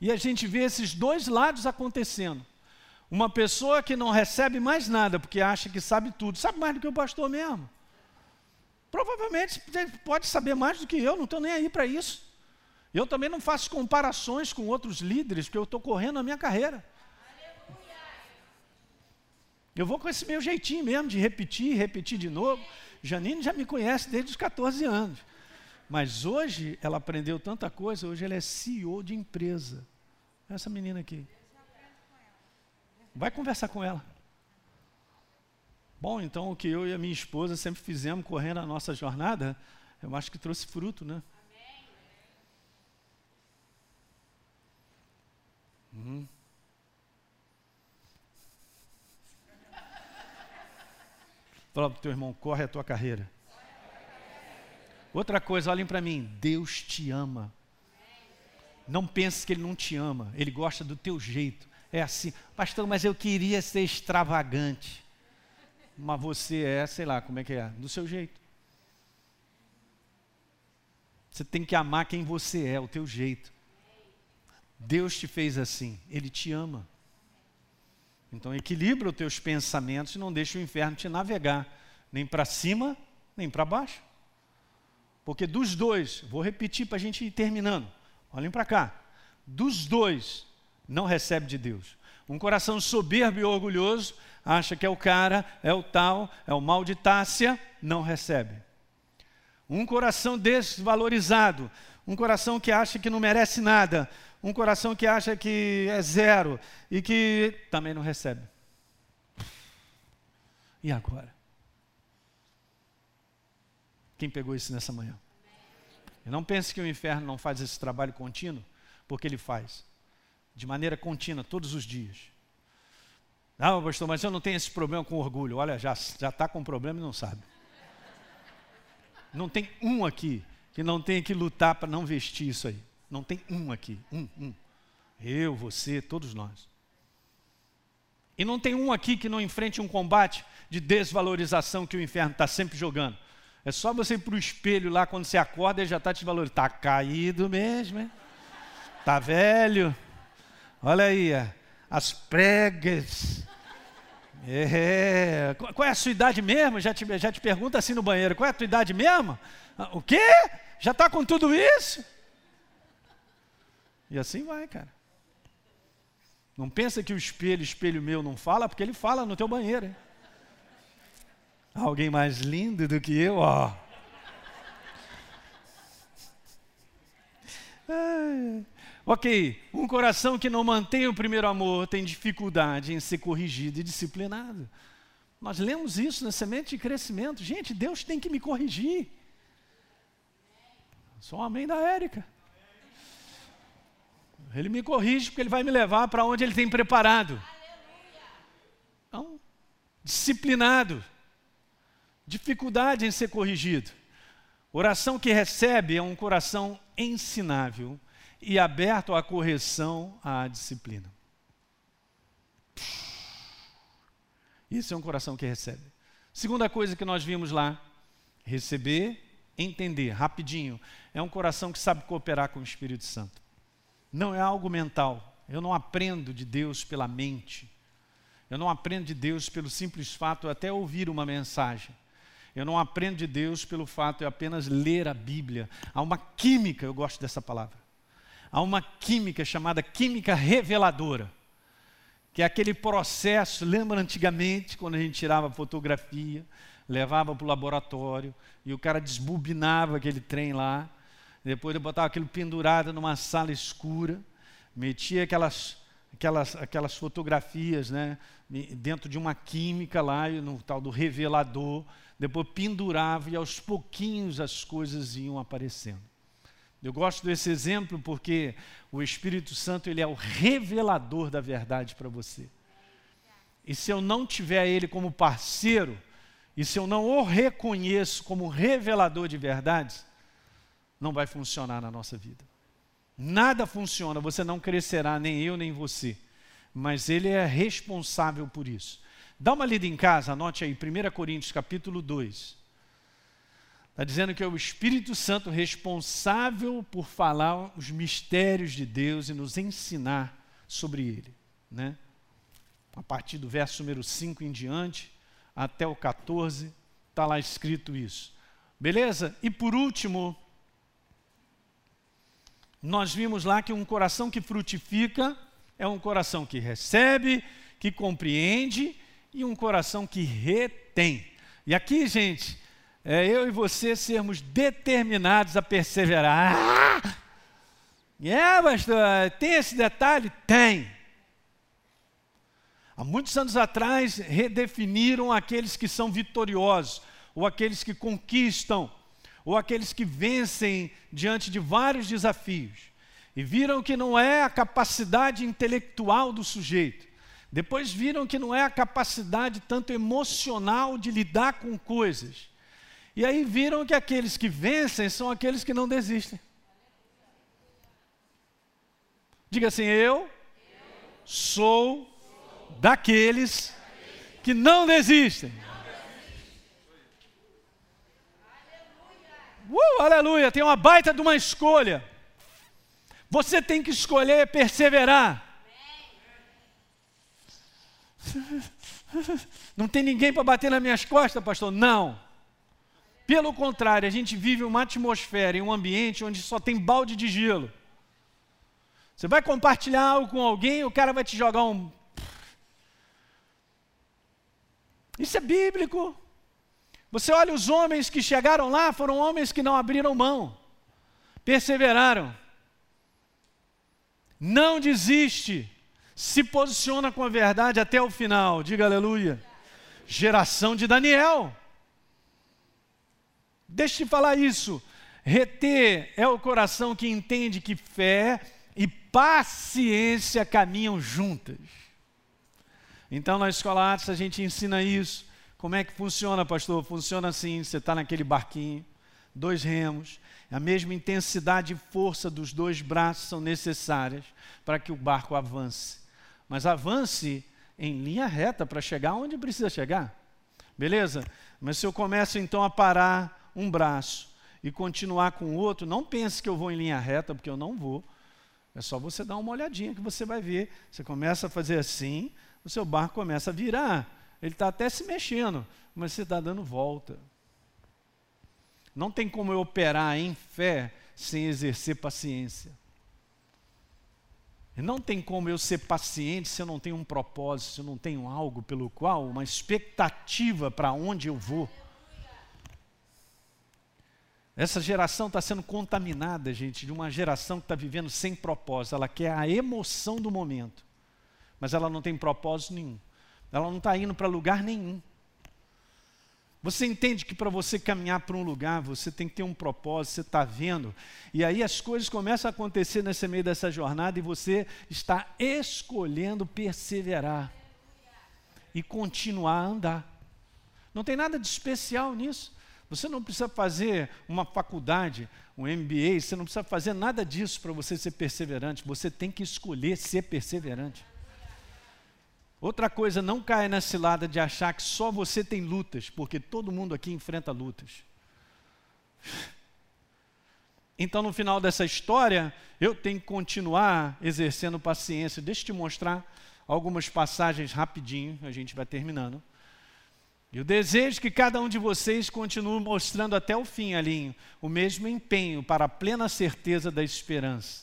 Speaker 1: E a gente vê esses dois lados acontecendo. Uma pessoa que não recebe mais nada porque acha que sabe tudo, sabe mais do que o pastor mesmo. Provavelmente pode saber mais do que eu, não estou nem aí para isso. Eu também não faço comparações com outros líderes, porque eu estou correndo a minha carreira. Eu vou com esse meu jeitinho mesmo de repetir, repetir de novo. Janine já me conhece desde os 14 anos. Mas hoje ela aprendeu tanta coisa, hoje ela é CEO de empresa. Essa menina aqui. Vai conversar com ela. Bom, então o que eu e a minha esposa sempre fizemos correndo a nossa jornada, eu acho que trouxe fruto, né? Uhum. Fala para o teu irmão, corre a tua carreira. Outra coisa, olhem para mim, Deus te ama. Não pense que Ele não te ama, Ele gosta do teu jeito. É assim, pastor, mas eu queria ser extravagante. Mas você é, sei lá, como é que é? Do seu jeito. Você tem que amar quem você é, o teu jeito. Deus te fez assim, Ele te ama. Então equilibra os teus pensamentos e não deixa o inferno te navegar, nem para cima, nem para baixo. Porque dos dois, vou repetir para a gente ir terminando. Olhem para cá. Dos dois, não recebe de Deus. Um coração soberbo e orgulhoso acha que é o cara, é o tal, é o mal de Tácia, não recebe. Um coração desvalorizado, um coração que acha que não merece nada, um coração que acha que é zero e que também não recebe. E agora? Quem pegou isso nessa manhã? E não pense que o inferno não faz esse trabalho contínuo, porque ele faz. De maneira contínua, todos os dias. Ah, pastor, mas eu não tenho esse problema com orgulho. Olha, já está com problema e não sabe. Não tem um aqui que não tenha que lutar para não vestir isso aí. Não tem um aqui, um, um. Eu, você, todos nós. E não tem um aqui que não enfrente um combate de desvalorização que o inferno está sempre jogando. É só você ir para o espelho lá quando você acorda e já está te valorizando. Está caído mesmo, hein? Está velho. Olha aí, as pregas. É. Qual é a sua idade mesmo? Já te, já te pergunta assim no banheiro: qual é a tua idade mesmo? Ah, o quê? Já está com tudo isso? E assim vai, cara. Não pensa que o espelho, espelho meu, não fala, porque ele fala no teu banheiro. Hein? Alguém mais lindo do que eu, ó. Ok, um coração que não mantém o primeiro amor tem dificuldade em ser corrigido e disciplinado. Nós lemos isso na semente de crescimento. Gente, Deus tem que me corrigir. Sou amém da Érica. Ele me corrige porque ele vai me levar para onde ele tem preparado. Então, disciplinado. Dificuldade em ser corrigido. Oração que recebe é um coração ensinável e aberto à correção, à disciplina. Isso é um coração que recebe. Segunda coisa que nós vimos lá: receber entender, rapidinho, é um coração que sabe cooperar com o Espírito Santo. Não é algo mental. Eu não aprendo de Deus pela mente. Eu não aprendo de Deus pelo simples fato de até ouvir uma mensagem. Eu não aprendo de Deus pelo fato de apenas ler a Bíblia. Há uma química, eu gosto dessa palavra. Há uma química chamada química reveladora, que é aquele processo. Lembra antigamente, quando a gente tirava fotografia, levava para o laboratório e o cara desbobinava aquele trem lá, depois ele botava aquilo pendurado numa sala escura, metia aquelas aquelas, aquelas fotografias né, dentro de uma química lá, no tal do revelador, depois pendurava e aos pouquinhos as coisas iam aparecendo. Eu gosto desse exemplo porque o Espírito Santo ele é o revelador da verdade para você. E se eu não tiver ele como parceiro, e se eu não o reconheço como revelador de verdades, não vai funcionar na nossa vida. Nada funciona, você não crescerá, nem eu, nem você. Mas ele é responsável por isso. Dá uma lida em casa, anote aí, 1 Coríntios capítulo 2. Está dizendo que é o Espírito Santo responsável por falar os mistérios de Deus e nos ensinar sobre ele. Né? A partir do verso número 5 em diante, até o 14, está lá escrito isso. Beleza? E por último, nós vimos lá que um coração que frutifica é um coração que recebe, que compreende e um coração que retém. E aqui, gente, é eu e você sermos determinados a perseverar. Ah! É, pastor, tem esse detalhe? Tem. Há muitos anos atrás, redefiniram aqueles que são vitoriosos, ou aqueles que conquistam ou aqueles que vencem diante de vários desafios e viram que não é a capacidade intelectual do sujeito, depois viram que não é a capacidade tanto emocional de lidar com coisas, e aí viram que aqueles que vencem são aqueles que não desistem. Diga assim: Eu sou daqueles que não desistem. Uh, aleluia, tem uma baita de uma escolha. Você tem que escolher perseverar. *laughs* Não tem ninguém para bater nas minhas costas, pastor? Não. Pelo contrário, a gente vive uma atmosfera, em um ambiente onde só tem balde de gelo. Você vai compartilhar algo com alguém, o cara vai te jogar um. Isso é bíblico. Você olha os homens que chegaram lá, foram homens que não abriram mão, perseveraram. Não desiste, se posiciona com a verdade até o final, diga aleluia. Geração de Daniel. Deixa eu te falar isso. Reter é o coração que entende que fé e paciência caminham juntas. Então, na escola Atos, a gente ensina isso. Como é que funciona, pastor? Funciona assim: você está naquele barquinho, dois remos, a mesma intensidade e força dos dois braços são necessárias para que o barco avance. Mas avance em linha reta para chegar onde precisa chegar. Beleza? Mas se eu começo então a parar um braço e continuar com o outro, não pense que eu vou em linha reta, porque eu não vou. É só você dar uma olhadinha que você vai ver. Você começa a fazer assim, o seu barco começa a virar. Ele está até se mexendo, mas você está dando volta. Não tem como eu operar em fé sem exercer paciência. Não tem como eu ser paciente se eu não tenho um propósito, se eu não tenho algo pelo qual, uma expectativa para onde eu vou. Essa geração está sendo contaminada, gente, de uma geração que está vivendo sem propósito. Ela quer a emoção do momento, mas ela não tem propósito nenhum. Ela não está indo para lugar nenhum. Você entende que para você caminhar para um lugar, você tem que ter um propósito, você está vendo. E aí as coisas começam a acontecer nesse meio dessa jornada e você está escolhendo perseverar e continuar a andar. Não tem nada de especial nisso. Você não precisa fazer uma faculdade, um MBA, você não precisa fazer nada disso para você ser perseverante. Você tem que escolher ser perseverante. Outra coisa, não caia na cilada de achar que só você tem lutas, porque todo mundo aqui enfrenta lutas. Então, no final dessa história, eu tenho que continuar exercendo paciência. Deixa eu te mostrar algumas passagens rapidinho, a gente vai terminando. E eu desejo que cada um de vocês continue mostrando até o fim, Alinho, o mesmo empenho para a plena certeza da esperança.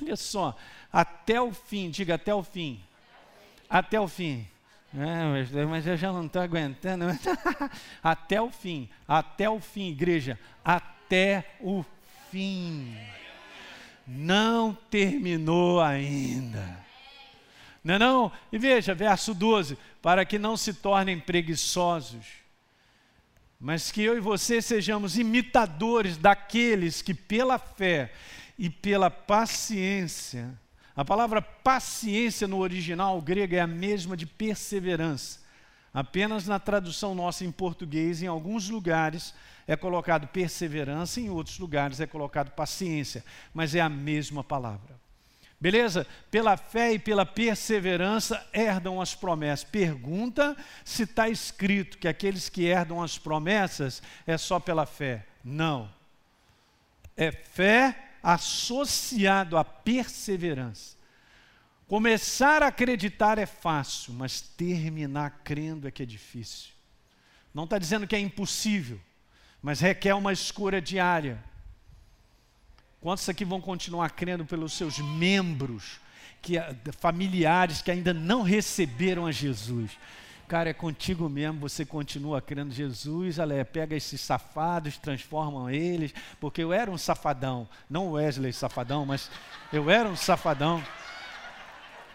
Speaker 1: Olha só, até o fim, diga até o fim. Até o fim. É, mas eu já não estou aguentando. *laughs* até o fim, até o fim, igreja, até o fim. Não terminou ainda. Não é não? E veja, verso 12, para que não se tornem preguiçosos, mas que eu e você sejamos imitadores daqueles que pela fé e pela paciência, a palavra paciência no original grego é a mesma de perseverança. Apenas na tradução nossa em português, em alguns lugares é colocado perseverança, em outros lugares é colocado paciência, mas é a mesma palavra. Beleza? Pela fé e pela perseverança herdam as promessas. Pergunta se está escrito que aqueles que herdam as promessas é só pela fé. Não. É fé associado à perseverança. Começar a acreditar é fácil, mas terminar crendo é que é difícil. Não está dizendo que é impossível, mas requer uma escolha diária Quantos aqui vão continuar crendo pelos seus membros, que, familiares que ainda não receberam a Jesus? Cara, é contigo mesmo, você continua crendo Jesus, ela pega esses safados, transforma eles, porque eu era um safadão, não Wesley safadão, mas eu era um safadão.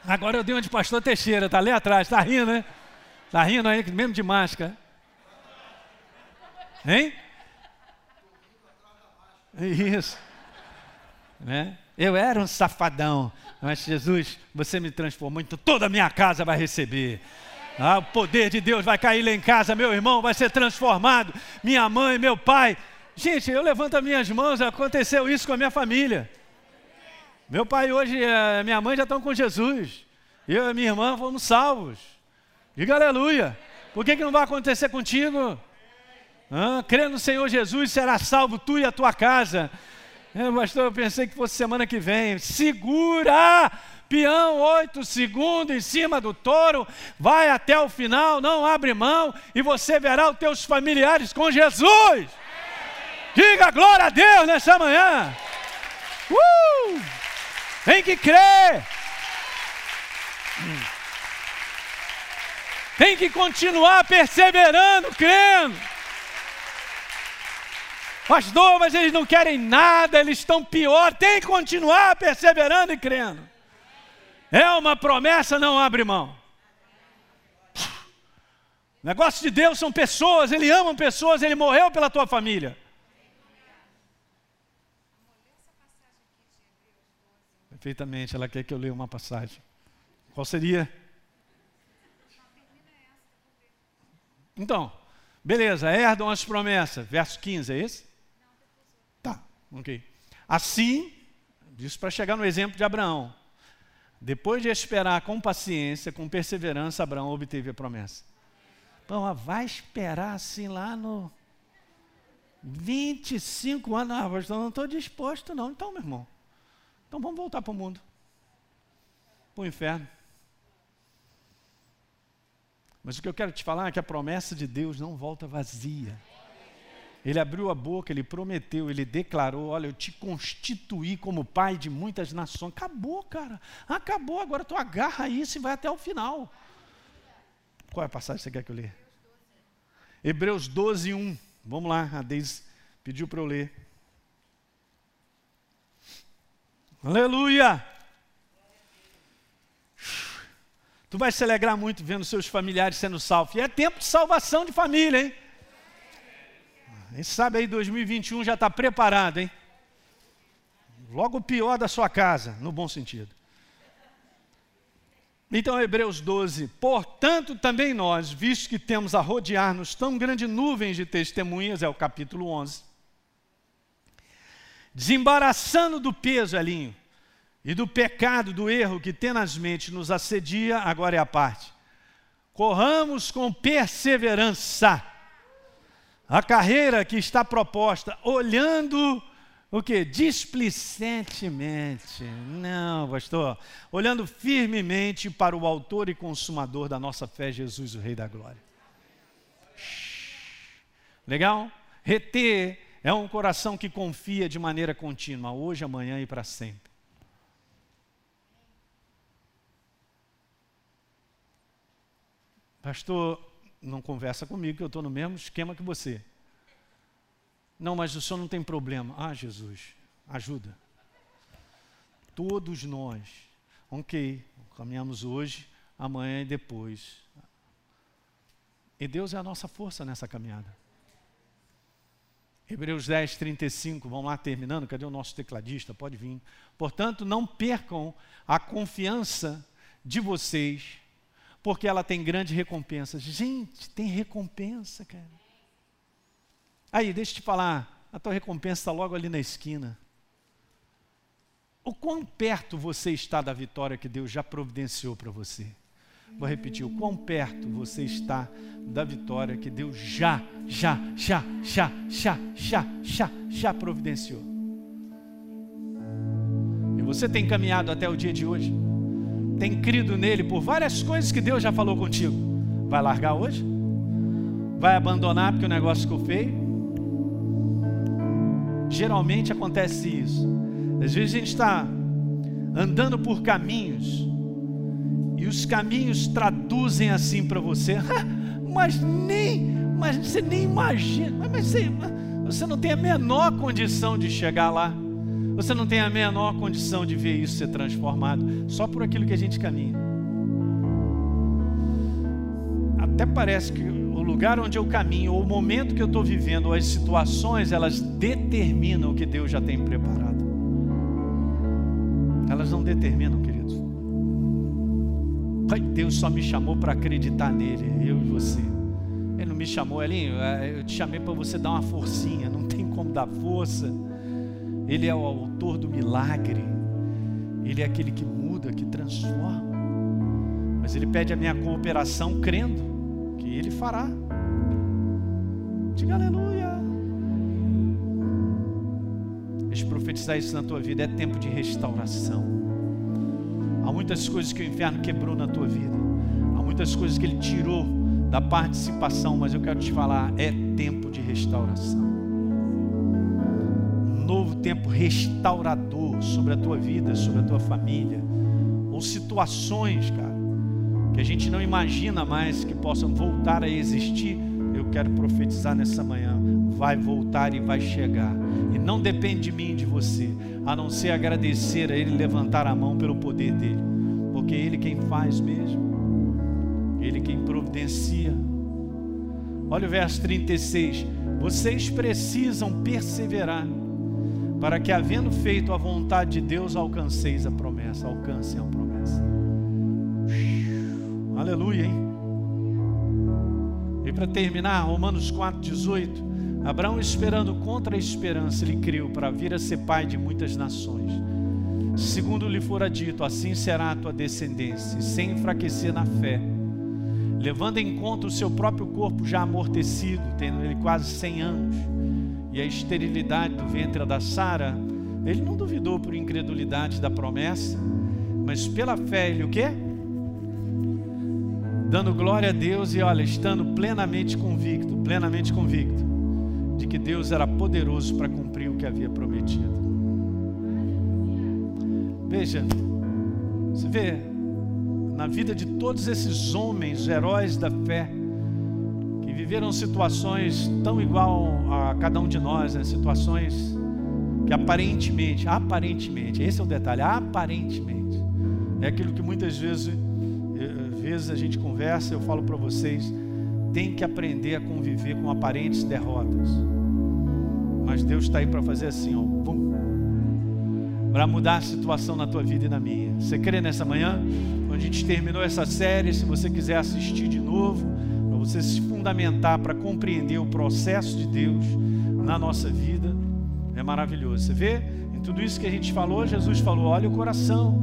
Speaker 1: Agora eu dei uma de pastor Teixeira, tá ali atrás, tá rindo, né? Tá rindo aí, mesmo de máscara. Hein? Isso. Né? Eu era um safadão, mas Jesus, você me transformou, então toda a minha casa vai receber. Ah, o poder de Deus vai cair lá em casa, meu irmão vai ser transformado, minha mãe, meu pai. Gente, eu levanto as minhas mãos, aconteceu isso com a minha família. Meu pai hoje, eh, minha mãe já estão com Jesus. Eu e minha irmã fomos salvos. Diga aleluia. Por que, que não vai acontecer contigo? Ah, crê no Senhor Jesus, será salvo tu e a tua casa. É, eu pensei que fosse semana que vem. Segura! Peão, oito segundos em cima do touro, vai até o final, não abre mão, e você verá os teus familiares com Jesus. Diga glória a Deus nessa manhã. Uh! Tem que crer. Tem que continuar perseverando, crendo. Pastor, mas eles não querem nada, eles estão pior. Tem que continuar perseverando e crendo. É uma promessa, não abre mão. Negócio de Deus são pessoas, Ele ama pessoas, Ele morreu pela tua família. Perfeitamente, ela quer que eu leia uma passagem. Qual seria? Então, beleza, herdam as promessas. Verso 15, é esse? Ok. Assim, isso para chegar no exemplo de Abraão. Depois de esperar com paciência, com perseverança, Abraão obteve a promessa. Então, vai esperar assim lá no 25 anos. Ah, pastor, não estou disposto, não. Então, meu irmão, então vamos voltar para o mundo para o inferno. Mas o que eu quero te falar é que a promessa de Deus não volta vazia. Ele abriu a boca, ele prometeu, ele declarou: Olha, eu te constituí como pai de muitas nações. Acabou, cara. Acabou. Agora tu agarra isso e vai até o final. Qual é a passagem que você quer que eu leia? Hebreus 12, 1. Vamos lá, a Deise pediu para eu ler. Aleluia! Tu vai se alegrar muito vendo seus familiares sendo salvos. E é tempo de salvação de família, hein? Quem sabe aí 2021 já está preparado, hein? Logo o pior da sua casa, no bom sentido. Então, Hebreus 12: Portanto, também nós, visto que temos a rodear-nos tão grande nuvem de testemunhas, é o capítulo 11, desembaraçando do peso, Elinho, e do pecado, do erro que tenazmente nos assedia, agora é a parte. Corramos com perseverança A carreira que está proposta, olhando o que? Displicentemente. Não, pastor. Olhando firmemente para o autor e consumador da nossa fé, Jesus, o Rei da Glória. Legal? Reter é um coração que confia de maneira contínua, hoje, amanhã e para sempre. Pastor, não conversa comigo que eu estou no mesmo esquema que você. Não, mas o senhor não tem problema. Ah, Jesus, ajuda. Todos nós, ok, caminhamos hoje, amanhã e depois. E Deus é a nossa força nessa caminhada. Hebreus 10, 35, vamos lá terminando, cadê o nosso tecladista? Pode vir. Portanto, não percam a confiança de vocês, porque ela tem grande recompensa. Gente, tem recompensa, cara. Aí, deixa eu te falar, a tua recompensa está logo ali na esquina. O quão perto você está da vitória que Deus já providenciou para você? Vou repetir, o quão perto você está da vitória que Deus já, já, já, já, já, já, já, já providenciou. E você tem caminhado até o dia de hoje? Tem crido nele por várias coisas que Deus já falou contigo. Vai largar hoje? Vai abandonar porque o negócio ficou feio? Geralmente acontece isso. Às vezes a gente está andando por caminhos e os caminhos traduzem assim para você, *laughs* mas nem, mas você nem imagina, mas você, você não tem a menor condição de chegar lá. Você não tem a menor condição de ver isso ser transformado só por aquilo que a gente caminha. Até parece que lugar onde eu caminho, ou o momento que eu estou vivendo, ou as situações, elas determinam o que Deus já tem preparado. Elas não determinam, queridos. Pai, Deus só me chamou para acreditar nele, eu e você. Ele não me chamou, Elinho, eu te chamei para você dar uma forcinha, não tem como dar força. Ele é o autor do milagre, ele é aquele que muda, que transforma. Mas ele pede a minha cooperação crendo que Ele fará. Diga aleluia. Deixa eu profetizar isso na tua vida. É tempo de restauração. Há muitas coisas que o inferno quebrou na tua vida. Há muitas coisas que ele tirou da participação, mas eu quero te falar, é tempo de restauração. Tempo restaurador sobre a tua vida, sobre a tua família, ou situações, cara que a gente não imagina mais que possam voltar a existir, eu quero profetizar nessa manhã. Vai voltar e vai chegar. E não depende de mim, de você, a não ser agradecer a Ele levantar a mão pelo poder dele, porque Ele quem faz mesmo, Ele quem providencia. Olha o verso 36. Vocês precisam perseverar para que, havendo feito a vontade de Deus, alcanceis a promessa, alcancem a promessa. Aleluia, hein? E para terminar, Romanos 4,18. Abraão, esperando contra a esperança, ele criou para vir a ser pai de muitas nações. Segundo lhe fora dito, assim será a tua descendência, sem enfraquecer na fé, levando em conta o seu próprio corpo já amortecido, tendo ele quase 100 anos, a esterilidade do ventre da Sara, ele não duvidou por incredulidade da promessa, mas pela fé ele o quê? dando glória a Deus e olha, estando plenamente convicto, plenamente convicto de que Deus era poderoso para cumprir o que havia prometido. Veja, você vê na vida de todos esses homens, heróis da fé, viveram situações tão igual a cada um de nós, né? situações que aparentemente, aparentemente, esse é o detalhe, aparentemente, é aquilo que muitas vezes vezes a gente conversa, eu falo para vocês, tem que aprender a conviver com aparentes derrotas. Mas Deus está aí para fazer assim, ó, para mudar a situação na tua vida e na minha. Você crê nessa manhã? Quando a gente terminou essa série, se você quiser assistir de novo, você se fundamentar para compreender o processo de Deus na nossa vida, é maravilhoso. Você vê? Em tudo isso que a gente falou, Jesus falou: olha o coração,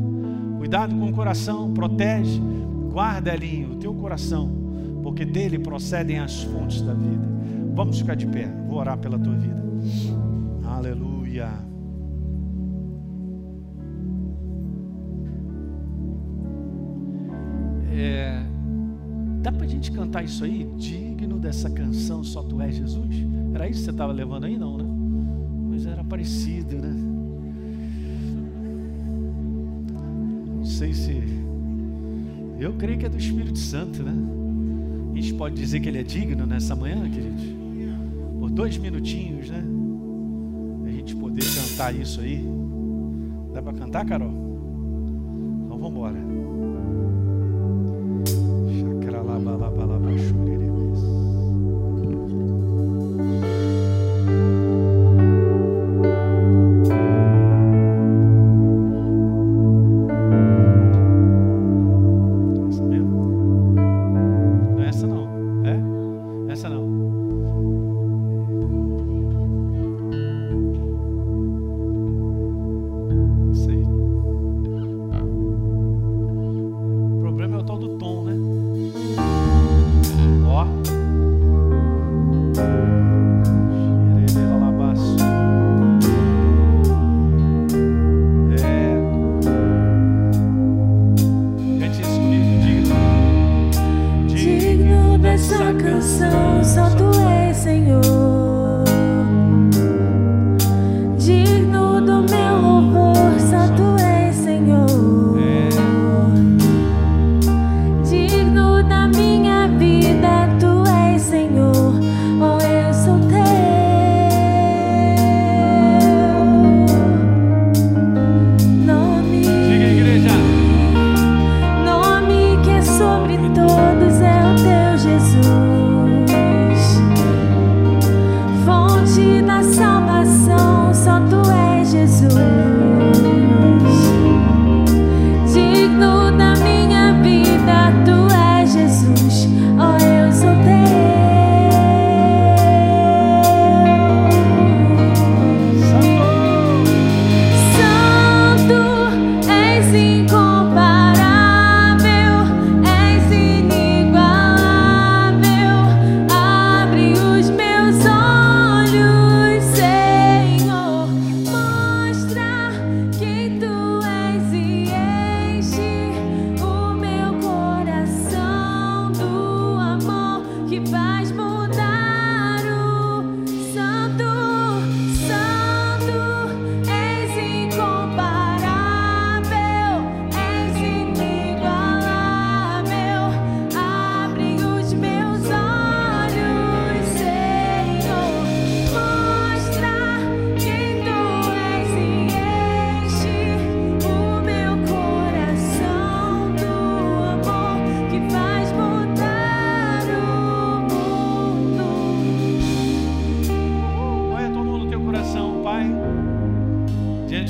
Speaker 1: cuidado com o coração, protege, Guarda ali o teu coração, porque dele procedem as fontes da vida. Vamos ficar de pé. Vou orar pela tua vida. Aleluia. É, dá para a gente cantar isso aí? Digno dessa canção, só tu és Jesus? Era isso que você estava levando aí, não, né? Mas era parecido, né? Não sei se. Eu creio que é do Espírito Santo, né? A gente pode dizer que ele é digno nessa manhã, queridos? Por dois minutinhos, né? A gente poder cantar isso aí. Dá para cantar, Carol? Então vamos embora.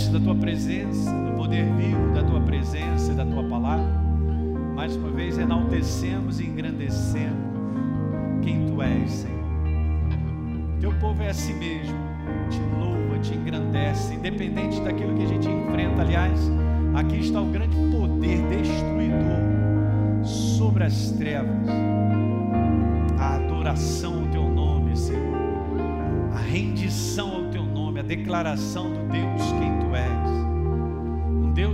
Speaker 1: diante da tua presença, do poder vivo da tua presença e da tua palavra. Mais uma vez enaltecemos e engrandecemos quem tu és, Senhor. Teu povo é assim mesmo, te louva, te engrandece, independente daquilo que a gente enfrenta. Aliás, aqui está o grande poder destruidor sobre as trevas. A adoração ao teu nome, Senhor. A rendição ao teu nome, a declaração do Deus quem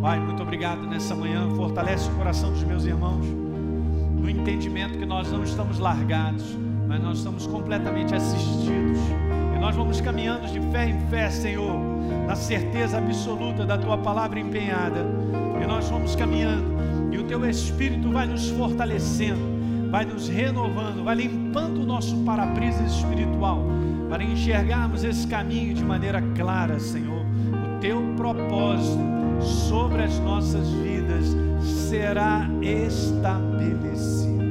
Speaker 1: Pai, muito obrigado nessa manhã, fortalece o coração dos meus irmãos, no entendimento que nós não estamos largados, mas nós estamos completamente assistidos e nós vamos caminhando de fé em fé, Senhor na certeza absoluta da tua palavra empenhada. E nós vamos caminhando, e o teu Espírito vai nos fortalecendo, vai nos renovando, vai limpando o nosso para-brisa espiritual, para enxergarmos esse caminho de maneira clara, Senhor. O teu propósito sobre as nossas vidas será estabelecido.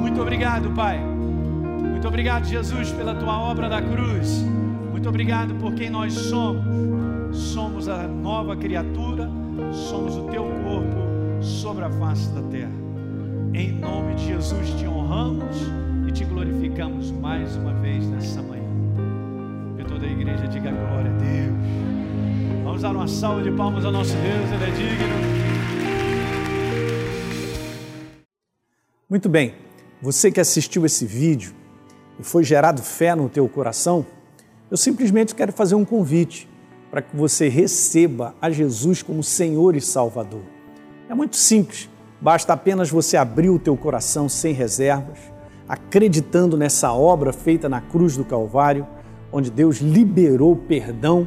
Speaker 1: Muito obrigado, Pai
Speaker 2: Muito obrigado, Jesus, pela tua obra da cruz. Muito obrigado por quem nós somos. Somos a nova criatura, somos o teu corpo sobre a face da terra. Em nome de Jesus te honramos e te glorificamos mais uma vez nessa manhã. Que toda a igreja diga glória a Deus. Vamos dar uma salva de palmas ao nosso Deus, Ele é digno.
Speaker 1: Muito bem, você que assistiu esse vídeo e foi gerado fé no teu coração, eu simplesmente quero fazer um convite para que você receba a Jesus como Senhor e Salvador. É muito simples, basta apenas você abrir o teu coração sem reservas, acreditando nessa obra feita na cruz do Calvário, onde Deus liberou perdão